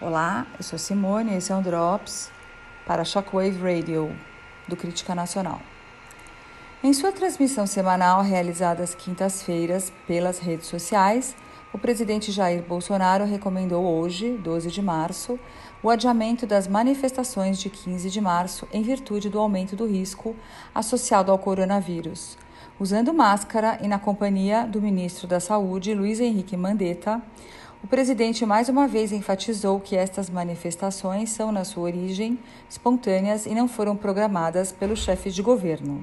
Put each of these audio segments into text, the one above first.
Olá, eu sou Simone esse é um Drops para Shockwave Radio do Crítica Nacional. Em sua transmissão semanal realizada às quintas-feiras pelas redes sociais, o presidente Jair Bolsonaro recomendou hoje, 12 de março, o adiamento das manifestações de 15 de março em virtude do aumento do risco associado ao coronavírus. Usando máscara e na companhia do ministro da Saúde, Luiz Henrique Mandetta, o presidente mais uma vez enfatizou que estas manifestações são, na sua origem, espontâneas e não foram programadas pelos chefes de governo.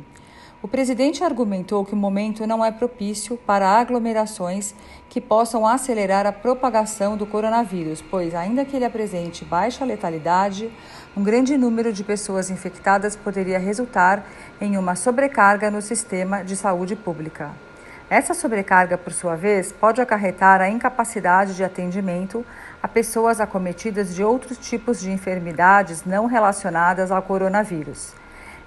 O presidente argumentou que o momento não é propício para aglomerações que possam acelerar a propagação do coronavírus, pois, ainda que ele apresente baixa letalidade, um grande número de pessoas infectadas poderia resultar em uma sobrecarga no sistema de saúde pública. Essa sobrecarga, por sua vez, pode acarretar a incapacidade de atendimento a pessoas acometidas de outros tipos de enfermidades não relacionadas ao coronavírus.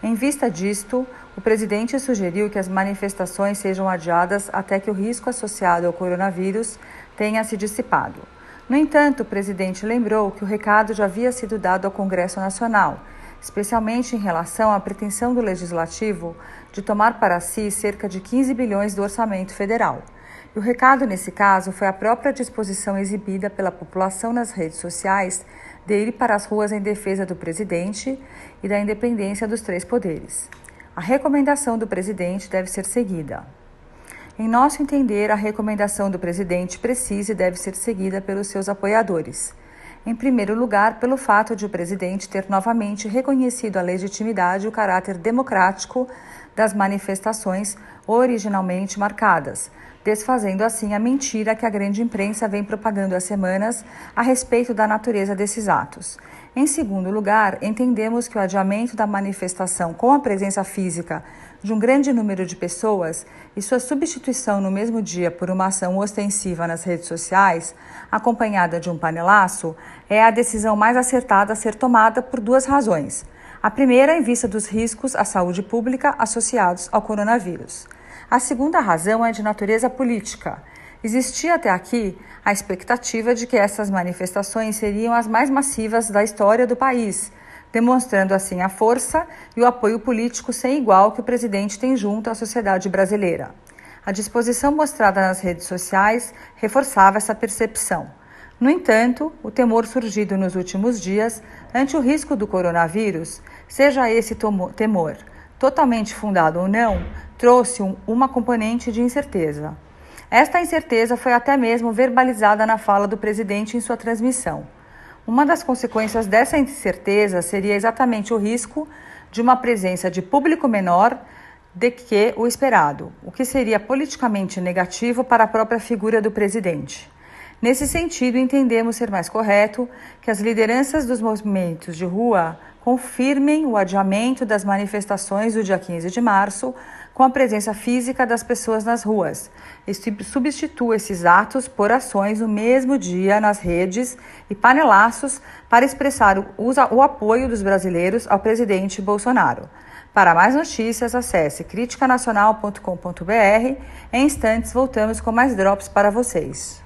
Em vista disto, o presidente sugeriu que as manifestações sejam adiadas até que o risco associado ao coronavírus tenha se dissipado. No entanto, o presidente lembrou que o recado já havia sido dado ao Congresso Nacional especialmente em relação à pretensão do legislativo de tomar para si cerca de 15 bilhões do orçamento federal. E o recado nesse caso foi a própria disposição exibida pela população nas redes sociais de ir para as ruas em defesa do presidente e da independência dos três poderes. A recomendação do presidente deve ser seguida. Em nosso entender, a recomendação do presidente precisa e deve ser seguida pelos seus apoiadores. Em primeiro lugar, pelo fato de o presidente ter novamente reconhecido a legitimidade e o caráter democrático das manifestações originalmente marcadas, desfazendo assim a mentira que a grande imprensa vem propagando há semanas a respeito da natureza desses atos. Em segundo lugar, entendemos que o adiamento da manifestação com a presença física de um grande número de pessoas e sua substituição no mesmo dia por uma ação ostensiva nas redes sociais, acompanhada de um panelaço, é a decisão mais acertada a ser tomada por duas razões. A primeira, em vista dos riscos à saúde pública associados ao coronavírus. A segunda razão é de natureza política. Existia até aqui a expectativa de que essas manifestações seriam as mais massivas da história do país, demonstrando assim a força e o apoio político sem igual que o presidente tem junto à sociedade brasileira. A disposição mostrada nas redes sociais reforçava essa percepção. No entanto, o temor surgido nos últimos dias ante o risco do coronavírus, seja esse temor totalmente fundado ou não, trouxe um, uma componente de incerteza. Esta incerteza foi até mesmo verbalizada na fala do presidente em sua transmissão. Uma das consequências dessa incerteza seria exatamente o risco de uma presença de público menor do que o esperado, o que seria politicamente negativo para a própria figura do presidente. Nesse sentido, entendemos ser mais correto que as lideranças dos movimentos de rua confirmem o adiamento das manifestações do dia 15 de março com a presença física das pessoas nas ruas substitua esses atos por ações no mesmo dia nas redes e panelaços para expressar o apoio dos brasileiros ao presidente Bolsonaro. Para mais notícias, acesse criticanacional.com.br. Em instantes, voltamos com mais drops para vocês.